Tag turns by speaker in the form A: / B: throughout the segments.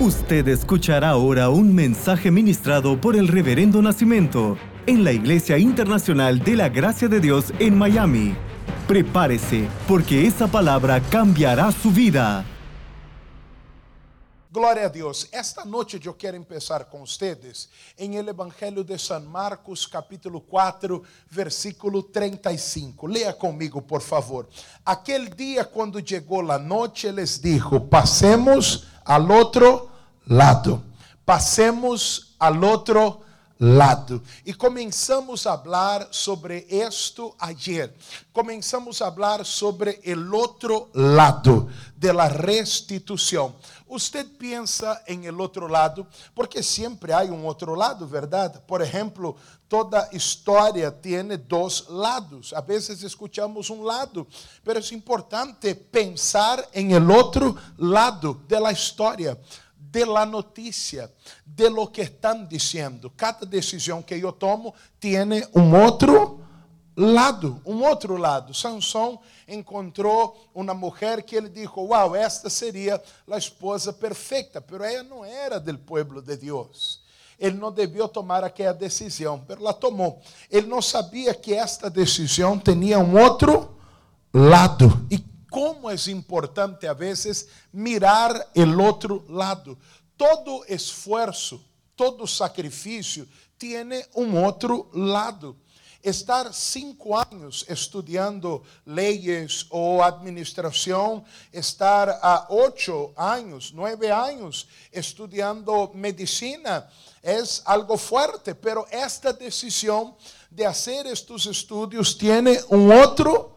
A: Usted escuchará ahora un mensaje ministrado por el Reverendo Nacimiento en la Iglesia Internacional de la Gracia de Dios en Miami. Prepárese, porque esa palabra cambiará su vida.
B: Glória a Deus. Esta noite eu quero começar com vocês em el Evangelho de San Marcos, capítulo 4, versículo 35. Leia comigo, por favor. Aquele dia, quando chegou a noite, les dijo: Passemos al outro lado. Passemos al outro lado. E começamos a falar sobre isto ayer. Começamos a falar sobre o outro lado de la restituição. Usted pensa em el outro lado, porque sempre há um outro lado, verdade? Por exemplo, toda história tem dois lados. A vezes escuchamos um lado, mas é importante pensar em el outro lado de la história de la notícia, de lo que estão dizendo. Cada decisão que eu tomo tem um outro lado, um outro lado. Sansão encontrou uma mulher que ele disse: Uau, esta seria a esposa perfeita, pero ela não era do povo de Deus. Ele não devia tomar aquela decisão, mas ela tomou. Ele não sabia que esta decisão tinha um outro lado. E como é importante a vezes mirar o outro lado. Todo esforço, todo sacrifício tem um outro lado. Estar cinco anos estudando leis ou administração, estar a oito anos, nove anos estudando medicina, é algo forte, pero esta decisão de fazer estes estudos tem um outro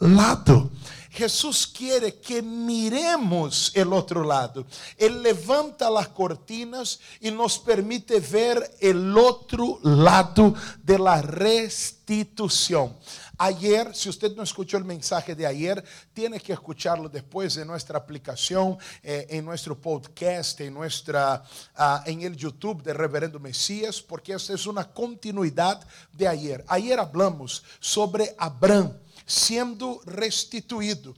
B: lado. Jesus quer que miremos el outro lado. Ele levanta as cortinas e nos permite ver el outro lado de la restituição. Ayer, si usted no escuchó el mensaje de ayer, tiene que escucharlo después en nuestra aplicación, eh, en nuestro podcast, en, nuestra, uh, en el YouTube de Reverendo Mesías, porque esta es una continuidad de ayer. Ayer hablamos sobre Abraham sendo restituído.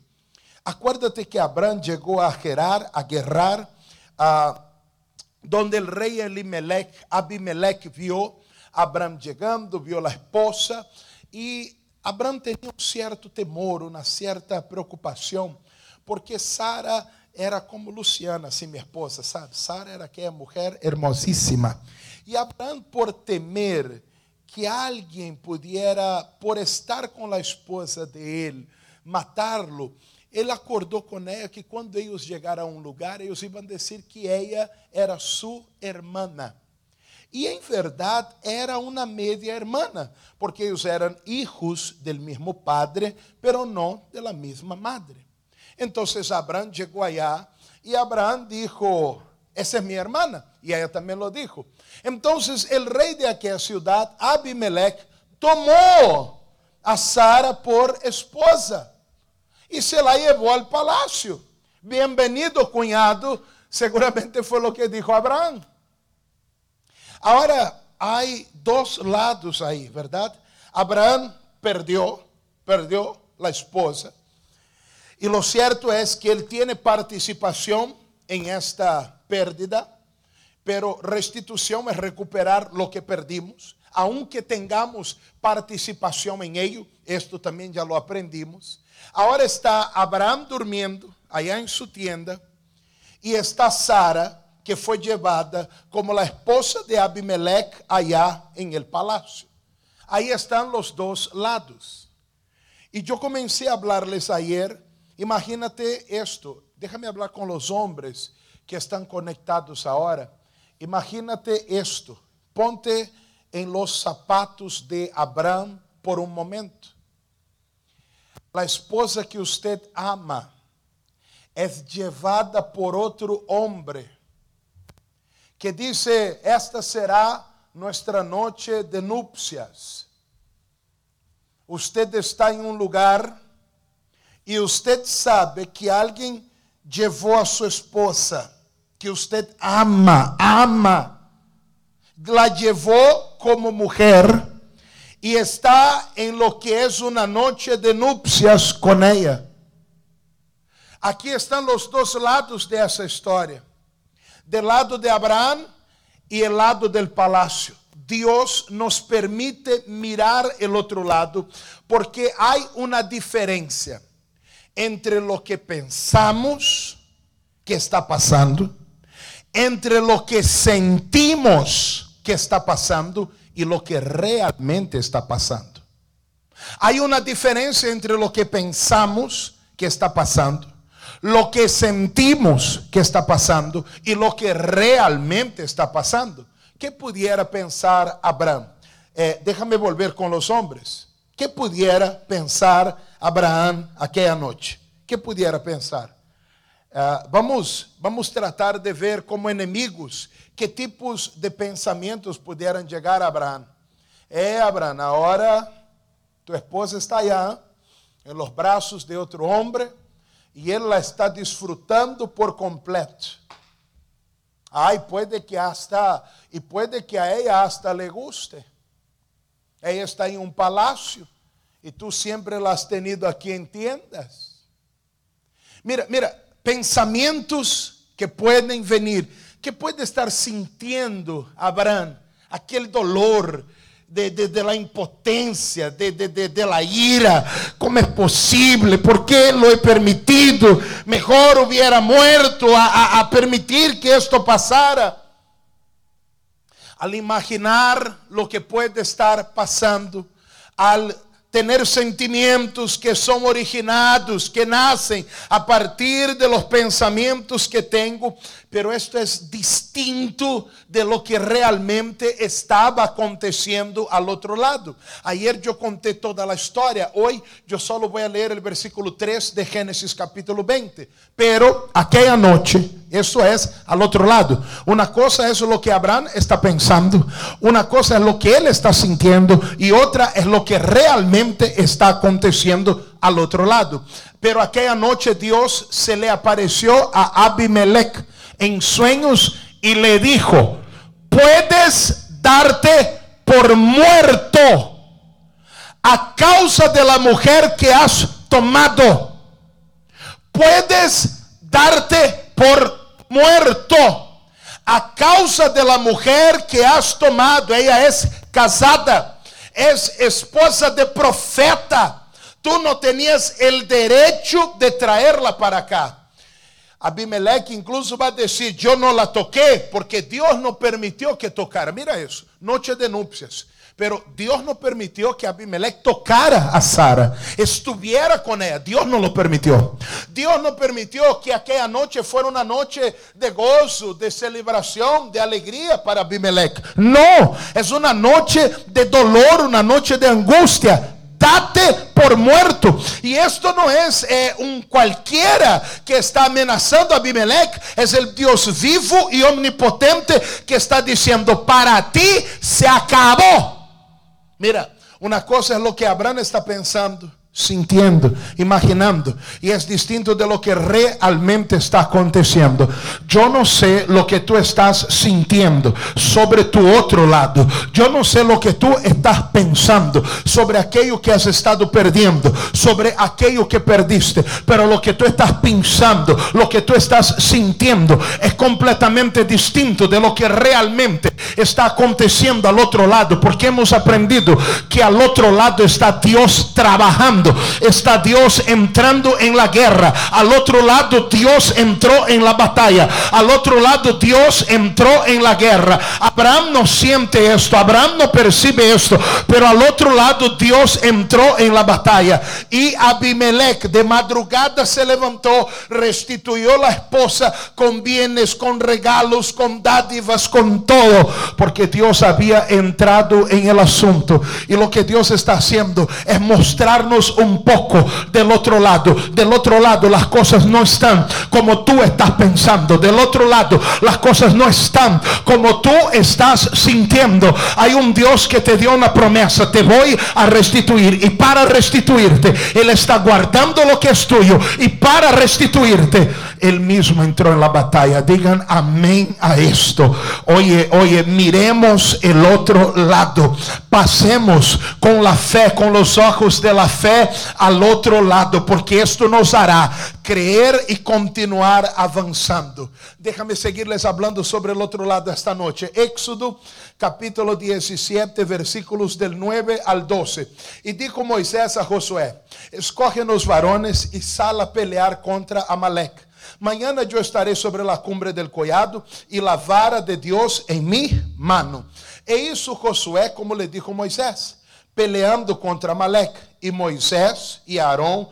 B: Acuérdate que Abraham chegou a gerar, a guerrar, a, donde o rei Elimelech, Abimelech viu Abraham chegando, viu a esposa, e Abraham tinha um certo temor, uma certa preocupação, porque Sara era como Luciana, assim minha esposa, sabe? Sara era aquela mulher hermosíssima. E Abraham, por temer que alguém pudiera, por estar com a esposa de matá-lo, ele acordou com ela que quando eles chegaram a um lugar, eles iam dizer que ela era sua irmã. E em verdade era uma media hermana, porque eles eram hijos del mesmo padre, pero não de la mesma madre. Então Abraão chegou allá e Abraão dijo: Essa é minha irmã. E ela também lo dijo. Então, o rei de aquela cidade, Abimelech, tomou a Sara por esposa e se la levou ao palácio. Bem-vindo, cunhado. Seguramente foi o que disse Abraão. Agora, há dois lados aí, verdade? Abraão perdeu, perdeu a esposa. E lo certo é que ele tem participação em esta pérdida pero restitución es recuperar lo que perdimos, aunque tengamos participación en ello, esto también ya lo aprendimos. Ahora está Abraham durmiendo allá en su tienda y está Sara, que fue llevada como la esposa de Abimelech allá en el palacio. Ahí están los dos lados. Y yo comencé a hablarles ayer, imagínate esto, déjame hablar con los hombres que están conectados ahora. Imagínate esto, ponte em los zapatos de Abraham por um momento. A esposa que usted ama é llevada por outro homem que diz: Esta será nossa noite de núpcias. Usted está em um lugar e usted sabe que alguém levou a sua esposa que usted ama, ama, la llevó como mujer y está en lo que es una noche de nupcias con ella. Aqui estão os dois lados dessa história. del lado de Abraham y el lado del palacio. Dios nos permite mirar el otro lado porque hay una diferencia entre lo que pensamos que está pasando, entre lo que sentimos que está pasando y lo que realmente está pasando. Hay una diferencia entre lo que pensamos que está pasando, lo que sentimos que está pasando y lo que realmente está pasando. ¿Qué pudiera pensar Abraham? Eh, déjame volver con los hombres. ¿Qué pudiera pensar Abraham aquella noche? ¿Qué pudiera pensar? Uh, vamos, vamos tratar de ver como inimigos que tipos de pensamentos pudieran llegar a Abraham. É, Abraham, agora tu esposa está allá en los brazos de otro hombre y él la está disfrutando por completo. Ay, puede que hasta, y puede que a ella hasta le guste. Ella está en un palacio y tú siempre la has tenido aquí en tiendas. Mira, mira, pensamientos que pueden venir, que puede estar sintiendo Abraham, aquel dolor de, de, de la impotencia, de, de, la ira. ¿Cómo es posible? ¿Por qué lo he permitido? Mejor hubiera muerto a, a, a permitir que esto pasara. Al imaginar lo que puede estar pasando, al tener sentimientos que son originados, que nacen a partir de los pensamientos que tengo, pero esto es distinto de lo que realmente estaba aconteciendo al otro lado. Ayer yo conté toda la historia, hoy yo solo voy a leer el versículo 3 de Génesis capítulo 20, pero aquella noche, eso es al otro lado. Una cosa es lo que Abraham está pensando, una cosa es lo que él está sintiendo y otra es lo que realmente está aconteciendo al otro lado. Pero aquella noche Dios se le apareció a Abimelech en sueños y le dijo, puedes darte por muerto a causa de la mujer que has tomado. Puedes darte por muerto a causa de la mujer que has tomado. Ella es casada, es esposa de profeta. Tú no tenías el derecho de traerla para acá. Abimeleque incluso va a decir, yo no la toqué porque Dios no permitió que tocara. Mira eso, noche de nupcias. Pero Dios no permitió que Abimelech tocara a Sara, estuviera con ella. Dios no lo permitió. Dios no permitió que aquella noche fuera una noche de gozo, de celebración, de alegría para Abimelech. No, es una noche de dolor, una noche de angustia date por muerto. Y esto no es eh, un cualquiera que está amenazando a Abimelech, es el Dios vivo y omnipotente que está diciendo, para ti se acabó. Mira, una cosa es lo que Abraham está pensando sintiendo, imaginando. Y es distinto de lo que realmente está aconteciendo. Yo no sé lo que tú estás sintiendo sobre tu otro lado. Yo no sé lo que tú estás pensando sobre aquello que has estado perdiendo, sobre aquello que perdiste. Pero lo que tú estás pensando, lo que tú estás sintiendo es completamente distinto de lo que realmente está aconteciendo al otro lado. Porque hemos aprendido que al otro lado está Dios está Dios entrando en la guerra. Al otro lado Dios entró en la batalla. Al otro lado Dios entró en la guerra. Abraham no siente esto, Abraham no percibe esto, pero al otro lado Dios entró en la batalla. Y Abimelech de madrugada se levantó, restituyó la esposa con bienes, con regalos, con dádivas, con todo, porque Dios había entrado en el asunto. Y lo que Dios está haciendo es mostrarnos un poco del otro lado. Del otro lado las cosas no están como tú estás pensando. Del otro lado las cosas no están como tú estás sintiendo. Hay un Dios que te dio una promesa. Te voy a restituir. Y para restituirte, Él está guardando lo que es tuyo. Y para restituirte, Él mismo entró en la batalla. Digan amén a esto. Oye, oye, miremos el otro lado. Pasemos con la fe, con los ojos de la fe al otro lado, porque esto nos hará creer y continuar avanzando. Déjame seguirles hablando sobre el otro lado esta noche. Éxodo capítulo 17, versículos del 9 al 12. Y dijo Moisés a Josué, escoge los varones y sal a pelear contra Amalek. Mañana yo estaré sobre la cumbre del collado y la vara de Dios en mi mano. E hizo Josué como le dijo Moisés, peleando contra Amalek. Y Moisés y Aarón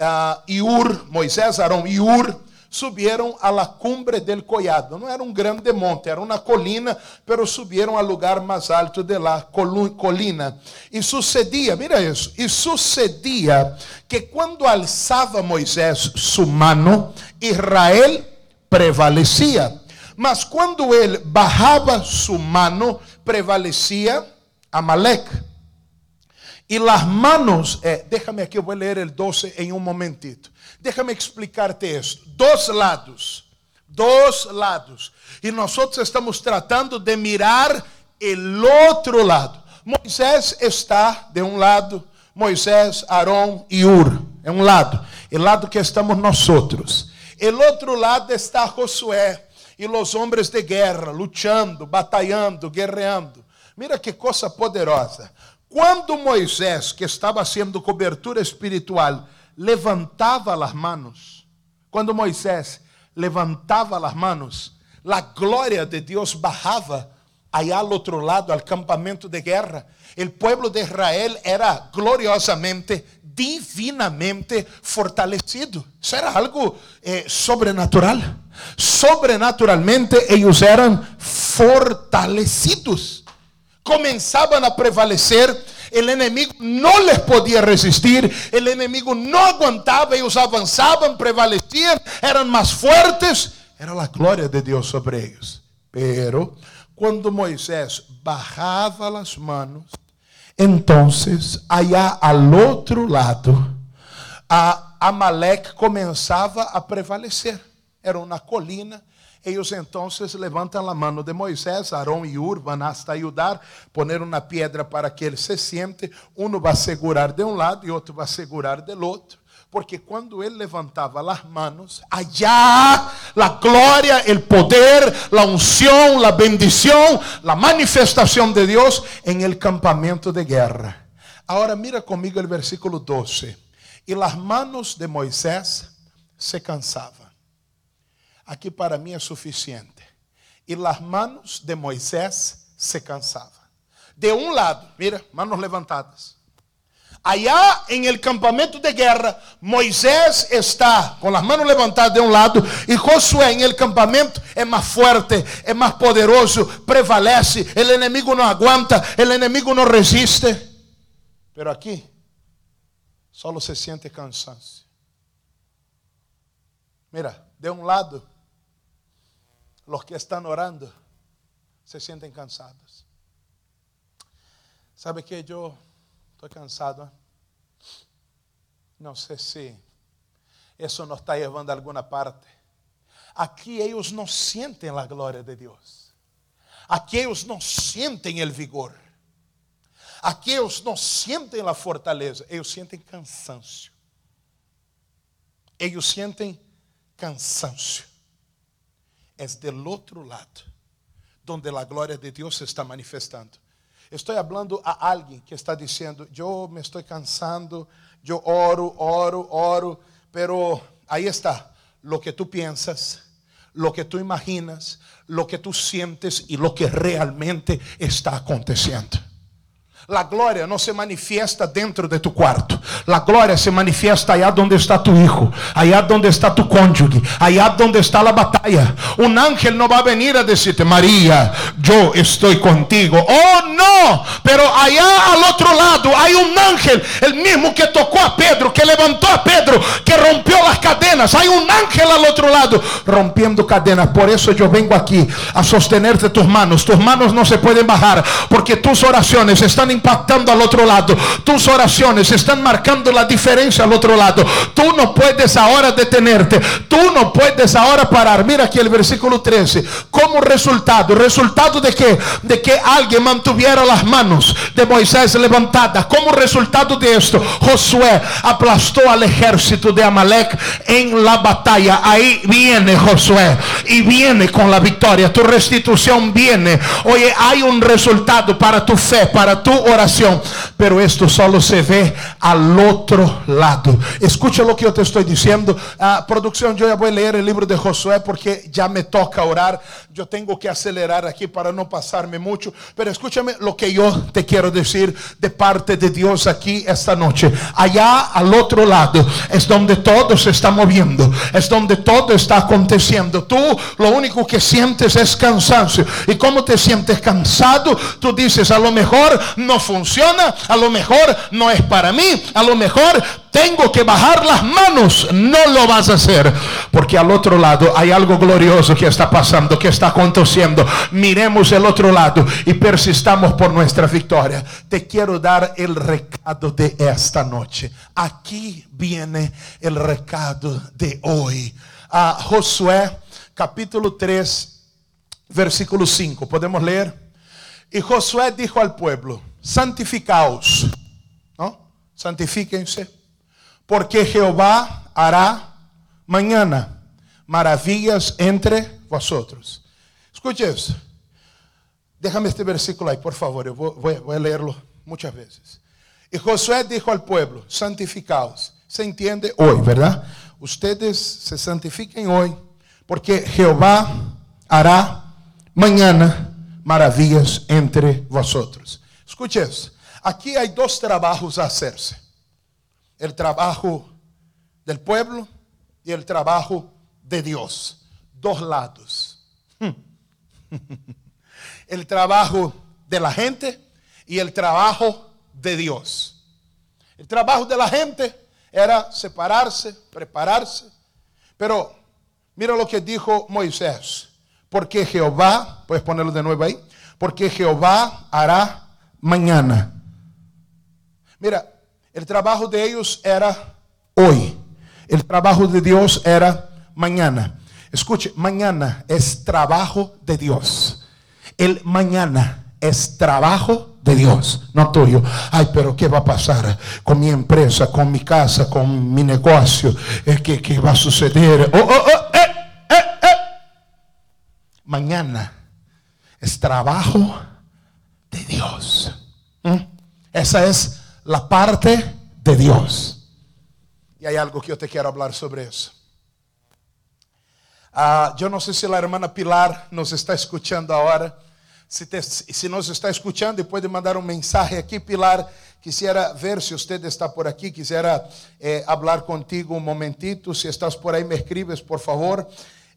B: uh, y Ur, Moisés, Aarón y Ur subieron a la cumbre del collado. No era un grande monte, era una colina, pero subieron al lugar más alto de la colina. Y sucedía, mira eso, y sucedía que cuando alzaba Moisés su mano, Israel prevalecía. Mas quando ele bajava sua mano, prevalecia Amalek. E las manos, eh, déjame aqui, eu vou ler o 12 em um momentito. Déjame explicarte esto. Dos lados. Dos lados. E nós estamos tratando de mirar el outro lado. Moisés está de um lado, Moisés, Arão e Ur, é um lado. O lado que estamos nós outros. El outro lado está Josué e os homens de guerra, lutando, batalhando, guerreando. Mira que coisa poderosa. Quando Moisés, que estava sendo cobertura espiritual, levantava as manos, quando Moisés levantava as manos, a glória de Deus bajava allá al outro lado, al campamento de guerra. O pueblo de Israel era gloriosamente, divinamente fortalecido. Isso era algo eh, sobrenatural. Sobrenaturalmente, eles eram fortalecidos. Começavam a prevalecer el enemigo no les podía resistir, el enemigo no aguantaba, ellos avanzaban, prevalecían, eran más fuertes, era la gloria de Dios sobre ellos. Pero cuando Moisés bajaba las manos, entonces allá al otro lado, a Amalek comenzaba a prevalecer. Era una colina Ellos entonces levantan la mano de Moisés, Aarón y Ur van hasta ayudar, poner una piedra para que él se siente. Uno va a segurar de un lado y otro va a segurar del otro. Porque quando ele levantava as manos, allá a glória, o poder, a unção, a bendição, a manifestação de Deus em el campamento de guerra. Agora mira comigo o versículo 12. E as manos de Moisés se cansavam. Aqui para mim é suficiente. E as manos de Moisés se cansavam. De um lado, mira, manos levantadas. Allá em el campamento de guerra, Moisés está com as manos levantadas de um lado e Josué em el campamento é mais forte, é mais poderoso, prevalece, o inimigo não aguanta, o inimigo não resiste. Pero aqui, só se siente cansancio. Mira, de um lado, los que están orando se sienten cansados. ¿Sabe que yo estoy cansado? No sé si eso nos está llevando a alguna parte. Aquí ellos no sienten la gloria de Dios. Aquí ellos no sienten el vigor. Aquí ellos no sienten la fortaleza. Ellos sienten cansancio. Ellos sienten cansancio es del otro lado, donde la gloria de Dios se está manifestando. Estou hablando a alguém que está dizendo: Eu me estou cansando, eu oro, oro, oro, pero aí está, lo que tu piensas, lo que tu imaginas, lo que tu sientes e lo que realmente está acontecendo. La gloria no se manifiesta dentro de tu cuarto. La gloria se manifiesta allá donde está tu hijo, allá donde está tu cónyuge, allá donde está la batalla. Un ángel no va a venir a decirte, María, yo estoy contigo. Oh, no, pero allá al otro lado hay un ángel, el mismo que tocó a Pedro, que levantó a Pedro, que rompió las cadenas. Hay un ángel al otro lado rompiendo cadenas. Por eso yo vengo aquí a sostenerte tus manos. Tus manos no se pueden bajar porque tus oraciones están impactando al otro lado. Tus oraciones están marcando la diferencia al otro lado. Tú no puedes ahora detenerte. Tú no puedes ahora parar. Mira aquí el versículo 13. Como resultado, resultado de que de que alguien mantuviera las manos de Moisés levantadas. Como resultado de esto, Josué aplastó al ejército de Amalek en la batalla. Ahí viene Josué y viene con la victoria. Tu restitución viene. Oye, hay un resultado para tu fe, para tu oración. Pero esto solo se ve al otro lado. Escucha lo que yo te estoy diciendo. Ah, producción, yo ya voy a leer el libro de Josué porque ya me toca orar. Yo tengo que acelerar aquí para no pasarme mucho. Pero escúchame lo que yo te quiero decir de parte de Dios aquí esta noche. Allá al otro lado es donde todo se está moviendo. Es donde todo está aconteciendo. Tú lo único que sientes es cansancio. ¿Y cómo te sientes cansado? Tú dices, a lo mejor no funciona. A lo mejor no es para mí. A lo mejor tengo que bajar las manos. No lo vas a hacer. Porque al otro lado hay algo glorioso que está pasando, que está aconteciendo. Miremos el otro lado y persistamos por nuestra victoria. Te quiero dar el recado de esta noche. Aquí viene el recado de hoy. A Josué capítulo 3, versículo 5. Podemos leer. Y Josué dijo al pueblo: Santificaos, ¿no? Santifíquense, porque Jehová hará mañana maravillas entre vosotros. Escuche eso. Déjame este versículo ahí, por favor. Yo voy, voy a leerlo muchas veces. Y Josué dijo al pueblo: Santificaos. Se entiende hoy, ¿verdad? Ustedes se santifiquen hoy, porque Jehová hará mañana maravillas entre vosotros. Escuche eso. Aquí hay dos trabajos a hacerse. El trabajo del pueblo y el trabajo de Dios. Dos lados. El trabajo de la gente y el trabajo de Dios. El trabajo de la gente era separarse, prepararse. Pero mira lo que dijo Moisés. Porque Jehová, puedes ponerlo de nuevo ahí, porque Jehová hará mañana. Mira, el trabajo de ellos era hoy. El trabajo de Dios era mañana. Escuche, mañana es trabajo de Dios. El mañana es trabajo de Dios, no tuyo. Ay, pero ¿qué va a pasar con mi empresa, con mi casa, con mi negocio? ¿Qué, qué va a suceder? Oh, oh, oh, eh, eh, eh. Mañana es trabajo de Dios. Esa es la parte de Dios. Y hay algo que yo te quiero hablar sobre eso. Ah, yo no sé si la hermana Pilar nos está escuchando ahora. Se, te, se nos está escuchando e pode mandar um mensagem aqui, Pilar, quisiera ver se você está por aqui, quisiera eh, hablar contigo um momentito, se estás por aí, me escribes, por favor.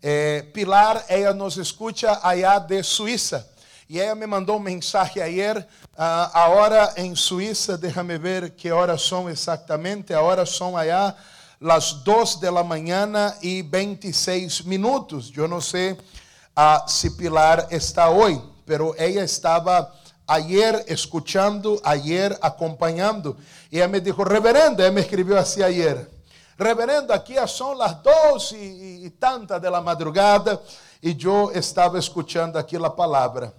B: Eh, Pilar, ela nos escuta allá de Suíça. E ela me mandou um mensagem ayer, uh, a em Suíça, déjame ver que horas são exatamente, a hora são allá las 2 de la mañana e 26 minutos. Eu não sei uh, Pilar está hoje pero ella estaba ayer escuchando, ayer acompañando. Y ella me dijo, reverendo, ella me escribió así ayer. Reverendo, aquí son las dos y, y tantas de la madrugada y yo estaba escuchando aquí la palabra.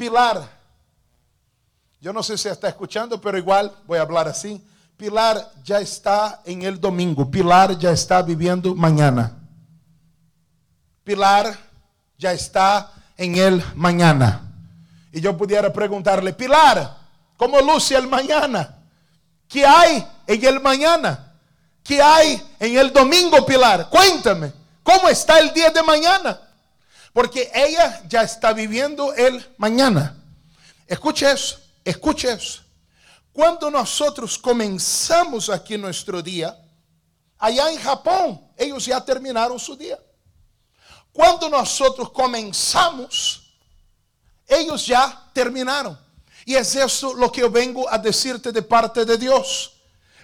B: Pilar, yo no sé si está escuchando, pero igual voy a hablar así. Pilar ya está en el domingo. Pilar ya está viviendo mañana. Pilar ya está en el mañana. Y yo pudiera preguntarle, Pilar, ¿cómo luce el mañana? ¿Qué hay en el mañana? ¿Qué hay en el domingo, Pilar? Cuéntame, ¿cómo está el día de mañana? Porque ella ya está viviendo el mañana. Escuche eso, escuche eso. Cuando nosotros comenzamos aquí nuestro día, allá en Japón, ellos ya terminaron su día. Quando nós outros começamos, eles já terminaram. E é isso o que eu vengo a decirte de parte de Deus.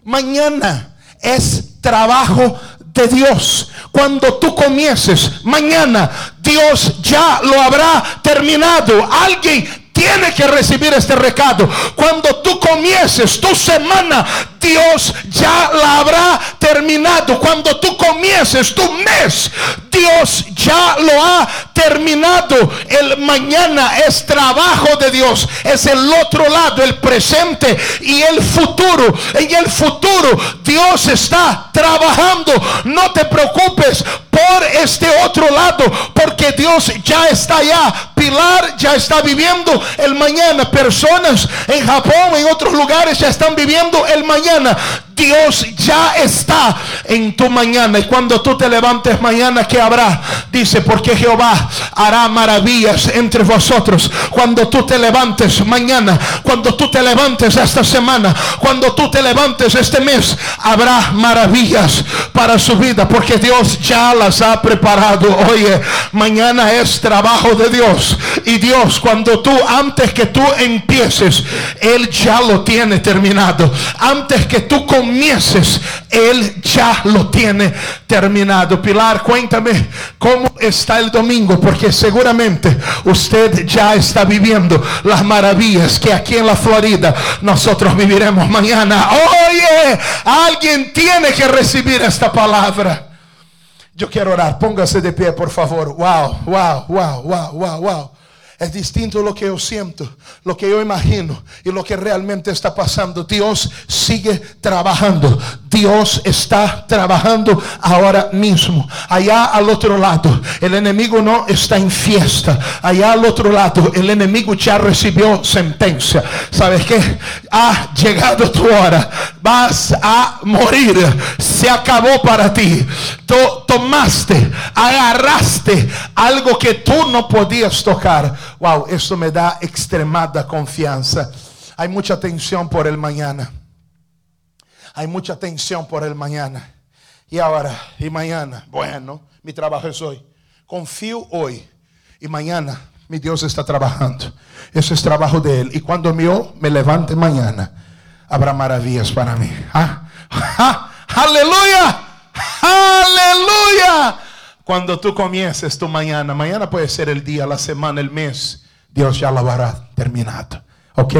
B: Mañana é trabalho de Deus. Quando tu comiences, mañana Deus já lo habrá terminado. Alguém tiene que recibir este recado. Cuando tú comiences tu semana, Dios ya la habrá terminado. Cuando tú comiences tu mes, Dios ya lo ha terminado. El mañana es trabajo de Dios. Es el otro lado, el presente y el futuro. En el futuro Dios está trabajando. No te preocupes por este otro lado, porque Dios ya está allá. Pilar ya está viviendo el mañana. Personas en Japón, en otros lugares ya están viviendo el mañana. Dios ya está en tu mañana. Y cuando tú te levantes mañana, ¿qué habrá? Dice, porque Jehová hará maravillas entre vosotros. Cuando tú te levantes mañana, cuando tú te levantes esta semana, cuando tú te levantes este mes, habrá maravillas para su vida. Porque Dios ya las ha preparado. Oye, mañana es trabajo de Dios. Y Dios, cuando tú, antes que tú empieces, Él ya lo tiene terminado. Antes que tú comiences, Él ya lo tiene terminado. Pilar, cuéntame cómo está el domingo, porque seguramente usted ya está viviendo las maravillas que aquí en la Florida nosotros viviremos mañana. Oye, alguien tiene que recibir esta palabra. Yo quiero orar. Póngase de pie, por favor. Wow, wow, wow, wow, wow, wow. Es distinto lo que yo siento, lo que yo imagino y lo que realmente está pasando. Dios sigue trabajando. Dios está trabajando ahora mismo. Allá al otro lado, el enemigo no está en fiesta. Allá al otro lado, el enemigo ya recibió sentencia. ¿Sabes qué? Ha llegado tu hora. Vas a morir. Se acabó para ti. tomaste, agarraste algo que tú no podías tocar Wow, esto me da extremada confianza. Hay mucha tensión por el mañana. Hay mucha tensión por el mañana. Y ahora, y mañana, bueno, mi trabajo es hoy. Confío hoy. Y mañana, mi Dios está trabajando. Eso es trabajo de Él. Y cuando yo me levante mañana, habrá maravillas para mí. ¿Ah? ¿Ah? Aleluya. Cuando tú comiences tu mañana, mañana puede ser el día, la semana, el mes, Dios ya lo habrá terminado. ¿Ok?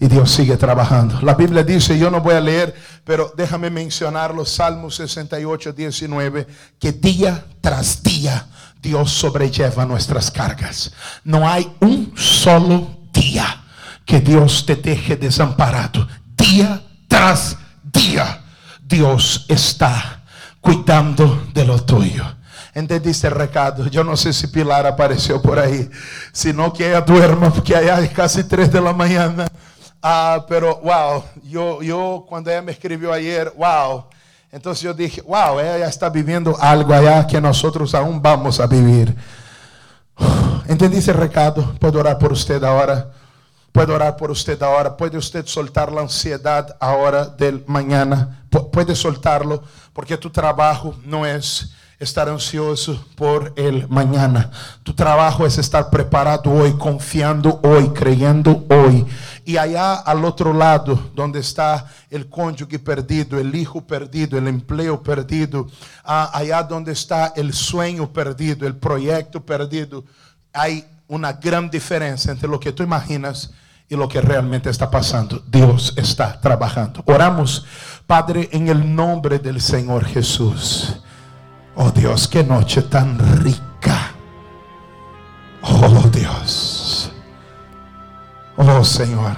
B: Y Dios sigue trabajando. La Biblia dice, yo no voy a leer, pero déjame mencionar los Salmos 68, 19, que día tras día Dios sobrelleva nuestras cargas. No hay un solo día que Dios te deje desamparado. Día tras día Dios está cuidando de lo tuyo. Entendí ese recado. Yo no sé si Pilar apareció por ahí. Sino que ella duerma, porque allá es casi 3 de la mañana. Ah, pero wow, yo, yo cuando ella me escribió ayer, wow. Entonces yo dije, wow, ella está viviendo algo allá que nosotros aún vamos a vivir. Entendí ese recado. Puedo orar por usted ahora. Puedo orar por usted ahora. Puede usted soltar la ansiedad ahora del mañana. Puede soltarlo porque tu trabajo no es estar ansioso por el mañana. Tu trabajo es estar preparado hoy, confiando hoy, creyendo hoy. Y allá al otro lado, donde está el cónyuge perdido, el hijo perdido, el empleo perdido, allá donde está el sueño perdido, el proyecto perdido, hay una gran diferencia entre lo que tú imaginas y lo que realmente está pasando. Dios está trabajando. Oramos, Padre, en el nombre del Señor Jesús. Oh Dios, qué noche tan rica. Oh Dios. Oh Señor.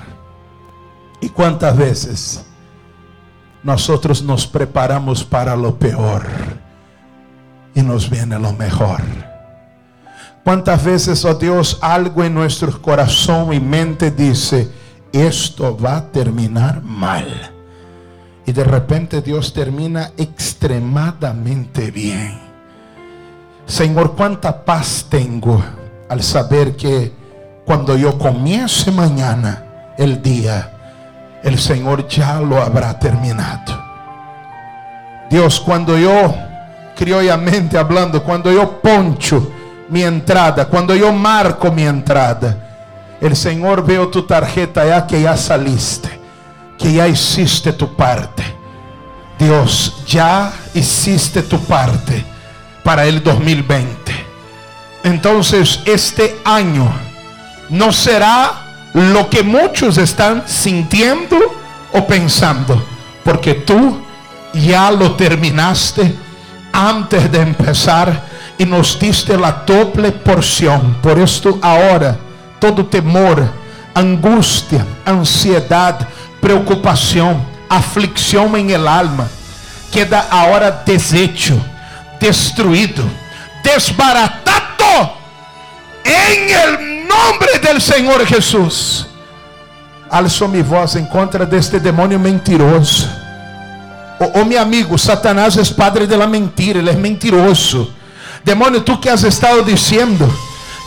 B: ¿Y cuántas veces nosotros nos preparamos para lo peor y nos viene lo mejor? ¿Cuántas veces, oh Dios, algo en nuestro corazón y mente dice, esto va a terminar mal? Y de repente Dios termina extremadamente bien. Señor, cuánta paz tengo al saber que cuando yo comience mañana el día, el Señor ya lo habrá terminado. Dios, cuando yo, criollamente hablando, cuando yo poncho mi entrada, cuando yo marco mi entrada, el Señor veo tu tarjeta ya que ya saliste que ya hiciste tu parte. Dios, ya hiciste tu parte para el 2020. Entonces este año no será lo que muchos están sintiendo o pensando, porque tú ya lo terminaste antes de empezar y nos diste la doble porción. Por esto ahora todo temor, angustia, ansiedad, preocupación, aflicción en el alma, queda ahora deshecho, destruido, desbaratado en el nombre del Señor Jesús. Alzo mi voz en contra de este demonio mentiroso. O, oh, mi amigo, Satanás es padre de la mentira, él es mentiroso. Demonio, tú que has estado diciendo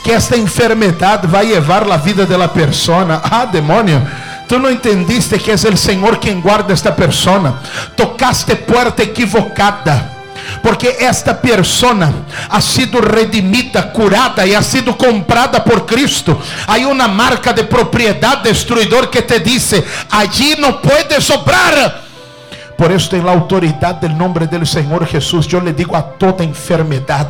B: que esta enfermedad va a llevar la vida de la persona. Ah, demonio. Tú no entendiste que es el Señor quien guarda esta persona. Tocaste puerta equivocada. Porque esta persona ha sido redimida, curada y ha sido comprada por Cristo. Hay una marca de propiedad destruidor que te dice, allí no puedes obrar. Por esto, en la autoridad del nombre del Señor Jesús, yo le digo a toda enfermedad,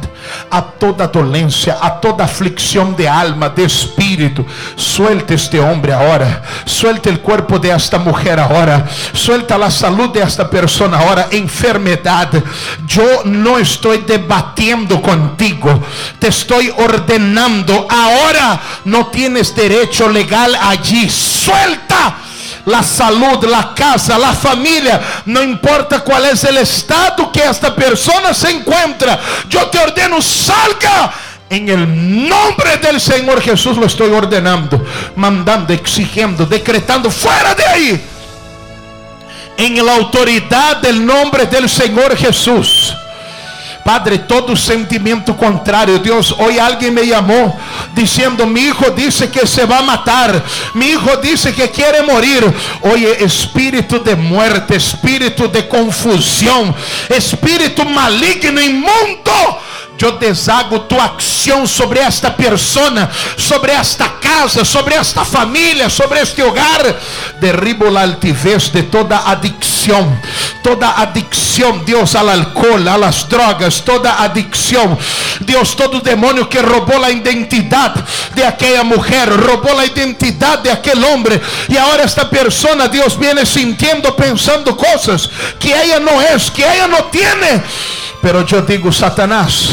B: a toda dolencia, a toda aflicción de alma, de espíritu, suelte este hombre ahora, suelte el cuerpo de esta mujer ahora, suelta la salud de esta persona ahora, enfermedad. Yo no estoy debatiendo contigo, te estoy ordenando. Ahora no tienes derecho legal allí, suelta la salud, la casa, la familia, no importa cuál es el estado que esta persona se encuentra, yo te ordeno, salga. En el nombre del Señor Jesús lo estoy ordenando, mandando, exigiendo, decretando, fuera de ahí. En la autoridad del nombre del Señor Jesús. Padre, todo sentimiento contrario. Dios, hoy alguien me llamó diciendo, mi hijo dice que se va a matar. Mi hijo dice que quiere morir. Oye, espíritu de muerte, espíritu de confusión, espíritu maligno, inmundo yo deshago tu acción sobre esta persona, sobre esta casa, sobre esta familia, sobre este hogar. Derribo la altivez de toda adicción, toda adicción, Dios, al alcohol, a las drogas, toda adicción. Dios, todo demonio que robó la identidad de aquella mujer, robó la identidad de aquel hombre. Y ahora esta persona, Dios, viene sintiendo, pensando cosas que ella no es, que ella no tiene. Pero yo digo, Satanás,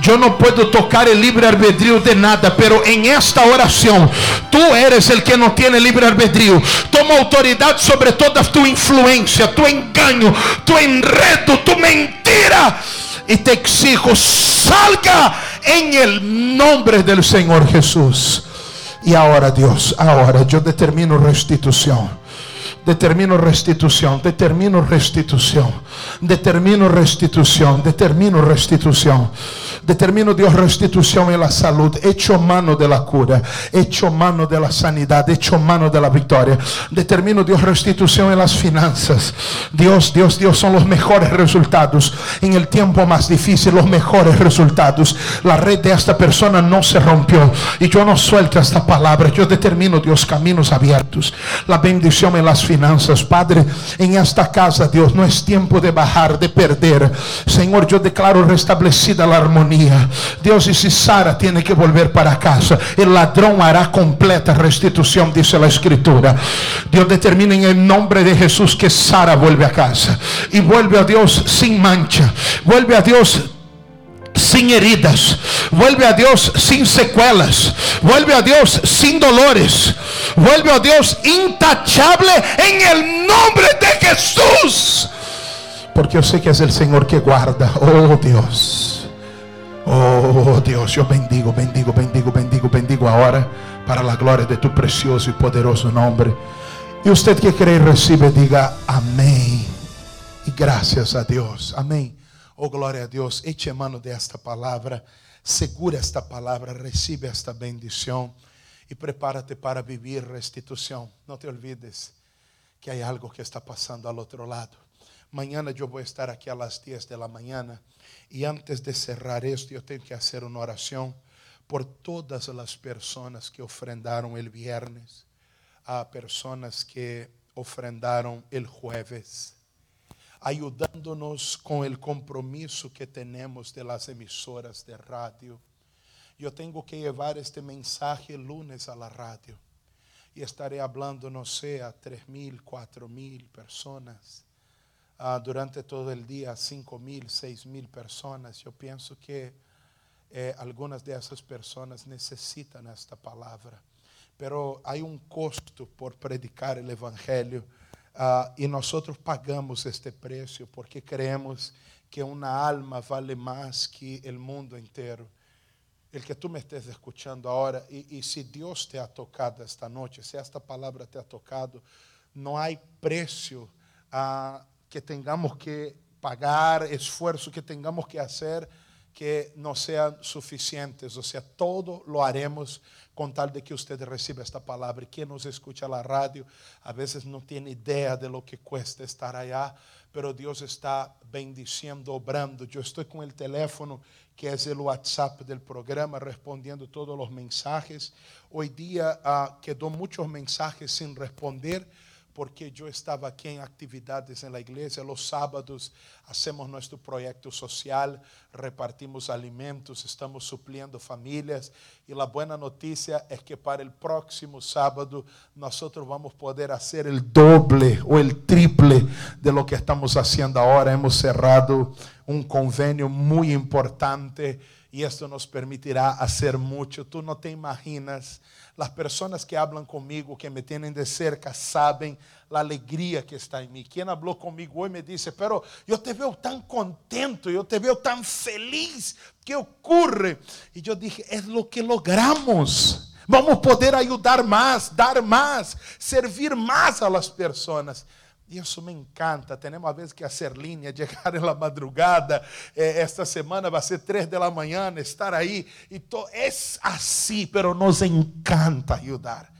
B: yo no puedo tocar el libre albedrío de nada, pero en esta oración tú eres el que no tiene libre albedrío. Toma autoridad sobre toda tu influencia, tu engaño, tu enredo, tu mentira. Y te exijo, salga en el nombre del Señor Jesús. Y ahora Dios, ahora yo determino restitución. Determino restitución, determino restitución, determino restitución, determino restitución. Determino Dios restitución en la salud, hecho mano de la cura, hecho mano de la sanidad, hecho mano de la victoria. Determino Dios restitución en las finanzas. Dios, Dios, Dios son los mejores resultados. En el tiempo más difícil, los mejores resultados. La red de esta persona no se rompió. Y yo no suelto esta palabra. Yo determino Dios caminos abiertos. La bendición en las finanzas. Padre, en esta casa, Dios, no es tiempo de bajar, de perder. Señor, yo declaro restablecida la armonía. Dios, y si Sara tiene que volver para casa, el ladrón hará completa restitución, dice la escritura. Dios determina en el nombre de Jesús que Sara vuelve a casa y vuelve a Dios sin mancha. Vuelve a Dios sin heridas. Vuelve a Dios sin secuelas. Vuelve a Dios sin dolores. Vuelve a Dios intachable en el nombre de Jesús. Porque yo sé que es el Señor que guarda. Oh Dios. Oh Dios, yo bendigo, bendigo, bendigo, bendigo, bendigo ahora para la gloria de tu precioso y poderoso nombre. Y usted que cree recibe, diga amén. Y gracias a Dios. Amén. Oh, glória a Deus. Eche mano desta palavra. Segura esta palavra. Recibe esta bendição. E prepárate para viver restituição. Não te olvides que há algo que está passando ao outro lado. Mañana eu vou estar aqui às 10 da manhã. E antes de cerrar esto, eu tenho que fazer uma oração por todas as pessoas que ofrendaram el viernes. Há pessoas que ofrendaram el jueves ayudándonos con el compromiso que tenemos de las emisoras de radio. Yo tengo que llevar este mensaje el lunes a la radio y estaré hablando, no sé, a 3.000, 4.000 personas. Ah, durante todo el día, 5.000, 6.000 personas. Yo pienso que eh, algunas de esas personas necesitan esta palabra. Pero hay un costo por predicar el Evangelio uh, e nós pagamos este preço porque creemos que uma alma vale mais que o mundo inteiro. El que tú me estés escuchando ahora, y, y, si Dios te ha tocado esta noche, si esta palabra te ha tocado, no hay precio uh, que tengamos que pagar, esfuerzo que tengamos que hacer que no sean suficientes. O sea, todo lo haremos con tal de que usted reciba esta palabra. Quien nos escucha la radio a veces no tiene idea de lo que cuesta estar allá, pero Dios está bendiciendo, obrando. Yo estoy con el teléfono que é o WhatsApp do programa, respondendo todos os mensajes. Hoy dia uh, quedou muitos mensajes sem responder porque eu estava aqui em atividades na igreja. Los sábados hacemos nosso projeto social, repartimos alimentos, estamos supliendo famílias. E a boa notícia é que para o próximo sábado nós vamos poder fazer o doble ou o triple de lo que estamos fazendo agora. Hemos cerrado um convênio muito importante e isso nos permitirá fazer muito. Tu não te imaginas as pessoas que hablam comigo, que me têm de cerca, sabem a alegria que está em mim. Quem falou comigo hoje me disse, pero eu te vejo tão contento, eu te vejo tão feliz. que ocorre? E eu dije, é o que logramos. Vamos poder ajudar mais, dar mais, servir mais las pessoas. Isso me encanta. Temos a vez que fazer linha, chegar na madrugada. Eh, esta semana vai ser três da manhã, estar aí. E to, é assim, pero nos encanta ajudar.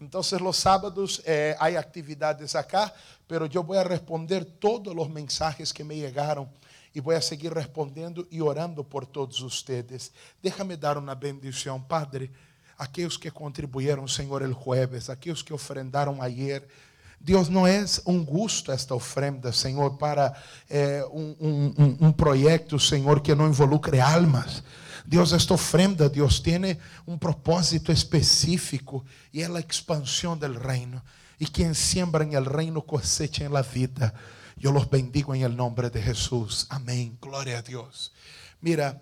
B: Então, os sábados eh, há atividades acá, pero eu vou responder todos os mensagens que me chegaram e vou seguir respondendo e orando por todos ustedes. Déjame dar uma bendição, Padre. Aqueles que contribuíram, Senhor, el jueves, aqueles que ofrendaram ayer, Deus não é um gosto esta ofrenda, Senhor, para um, um, um, projeto, Senhor, que não involucre almas. Deus, esta ofrenda, Deus tem um propósito específico e é a expansão do reino. E quem siembra em el reino cosecha em la vida. Eu los bendigo em el nombre de Jesus. Amém. Glória a Deus. Mira,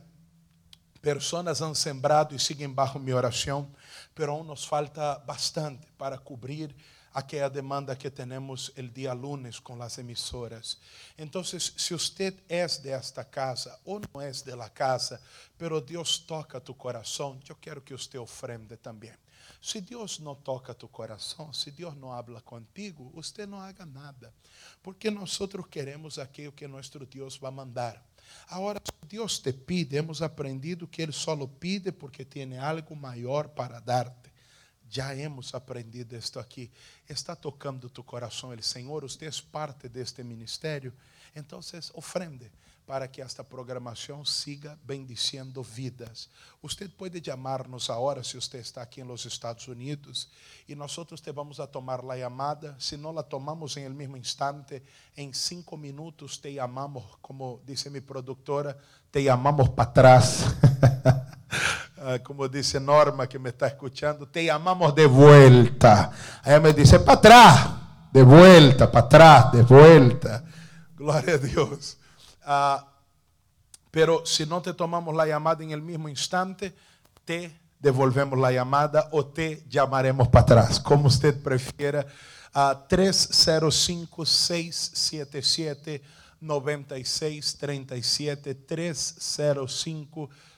B: pessoas han sembrado e siguen bajo mi oração, pero aún nos falta bastante para cobrir aquella demanda que tenemos el día lunes con las emisoras. Entonces, si usted es de esta casa o no es de la casa, pero Dios toca tu corazón, yo quiero que usted ofrende también. Si Dios no toca tu corazón, si Dios no habla contigo, usted no haga nada, porque nosotros queremos aquello que nuestro Dios va a mandar. Ahora, si Dios te pide, hemos aprendido que Él solo pide porque tiene algo mayor para darte. Já hemos aprendido esto aqui. Está tocando tu coração, el Senhor, usted es parte deste ministério. Então, ofrende para que esta programação siga bendiciendo vidas. Usted pode chamar-nos agora, se você está aqui nos Estados Unidos, e nós te vamos a tomar a chamada. Se não la tomamos em el mesmo instante, em cinco minutos te chamamos, como disse minha produtora, te chamamos para trás. Ah, como disse Norma que me está escuchando, te llamamos de vuelta. Ella me dice, para atrás, de vuelta, para atrás, de vuelta. Gloria a Dios. Uh, pero si no te tomamos la llamada en el mismo instante, te devolvemos la llamada o te llamaremos para atrás, como usted prefiera. A 305-677.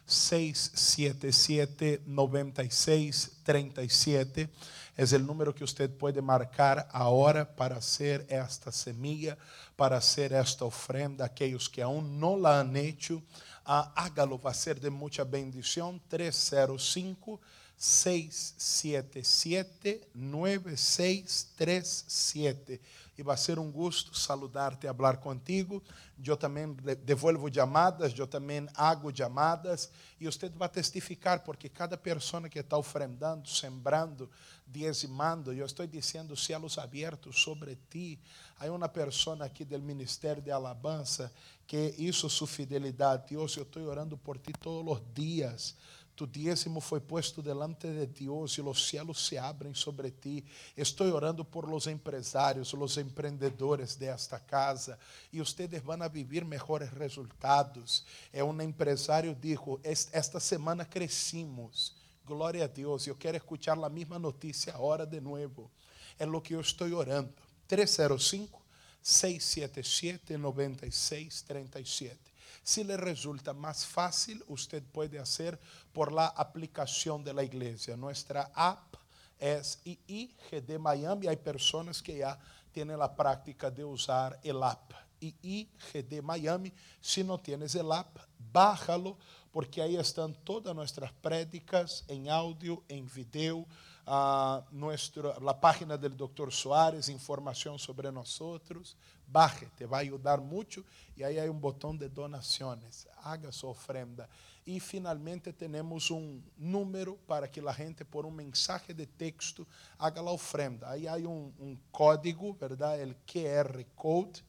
B: 9637 305 677 9637 es el número que usted puede marcar ahora para hacer esta semilla, para hacer esta ofrenda. Aquellos que aún no la han hecho, ah, hágalo, va a ser de mucha bendición. 305 677 9637 e vai ser um gosto saludar-te e falar contigo. Eu também devolvo chamadas, eu também hago chamadas e você vai testificar, porque cada pessoa que está ofrendando, sembrando, diezimando, eu estou dizendo céus abertos sobre ti. Há uma pessoa aqui do Ministério de Alabança que isso sua fidelidade. Deus, eu estou orando por ti todos os dias Tu diezmo foi puesto delante de Deus e os cielos se abrem sobre ti. Estou orando por los empresários, los empreendedores de esta casa e ustedes van a vivir mejores resultados. É um empresário dijo, esta semana crescimos. Glória a Deus. Eu quero escuchar a mesma notícia agora de novo. É o que eu estou orando. 305 677 9637. Si le resulta más fácil, usted puede hacer por la aplicación de la iglesia. Nuestra app es IIGD Miami. Hay personas que ya tienen la práctica de usar el app. IIGD Miami. Si no tienes el app, bájalo porque ahí están todas nuestras prédicas en audio, en video a nuestro, la página del doctor Soares, información sobre nosotros. Baje, te va a ayudar mucho. Y ahí hay un botón de donaciones. Haga su ofrenda. Y finalmente tenemos un número para que la gente por un mensaje de texto haga la ofrenda. Ahí hay un, un código, ¿verdad? El QR code.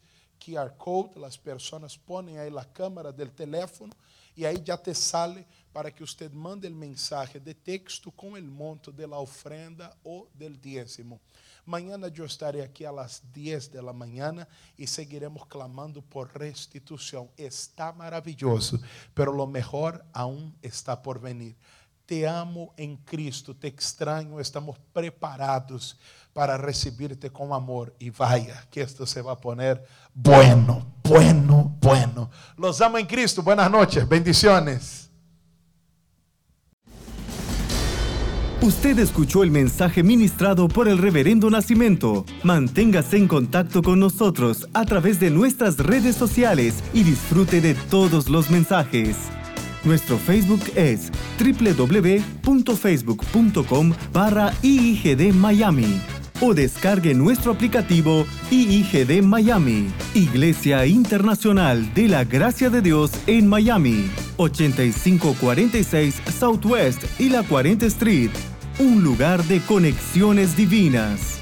B: QR code, las personas ponen ahí la cámara del teléfono e aí já te sale para que você mande o mensagem de texto com o monto de la ofrenda ou del diezmo. Mañana eu estarei aqui a las 10 de la mañana e seguiremos clamando por restituição. Está maravilhoso, pero lo mejor aún está por venir. Te amo em Cristo, te extraño, estamos preparados para recibirte com amor. E vaya, que esto se va a poner bueno, bueno, bueno. Los amo en Cristo. Buenas noches. Bendiciones.
A: Usted escuchó el mensaje ministrado por el reverendo Nacimiento. Manténgase en contacto con nosotros a través de nuestras redes sociales y disfrute de todos los mensajes. Nuestro Facebook es www.facebook.com barra IIGD Miami o descargue nuestro aplicativo IIGD Miami, Iglesia Internacional de la Gracia de Dios en Miami, 8546 Southwest y la 40 Street, un lugar de conexiones divinas.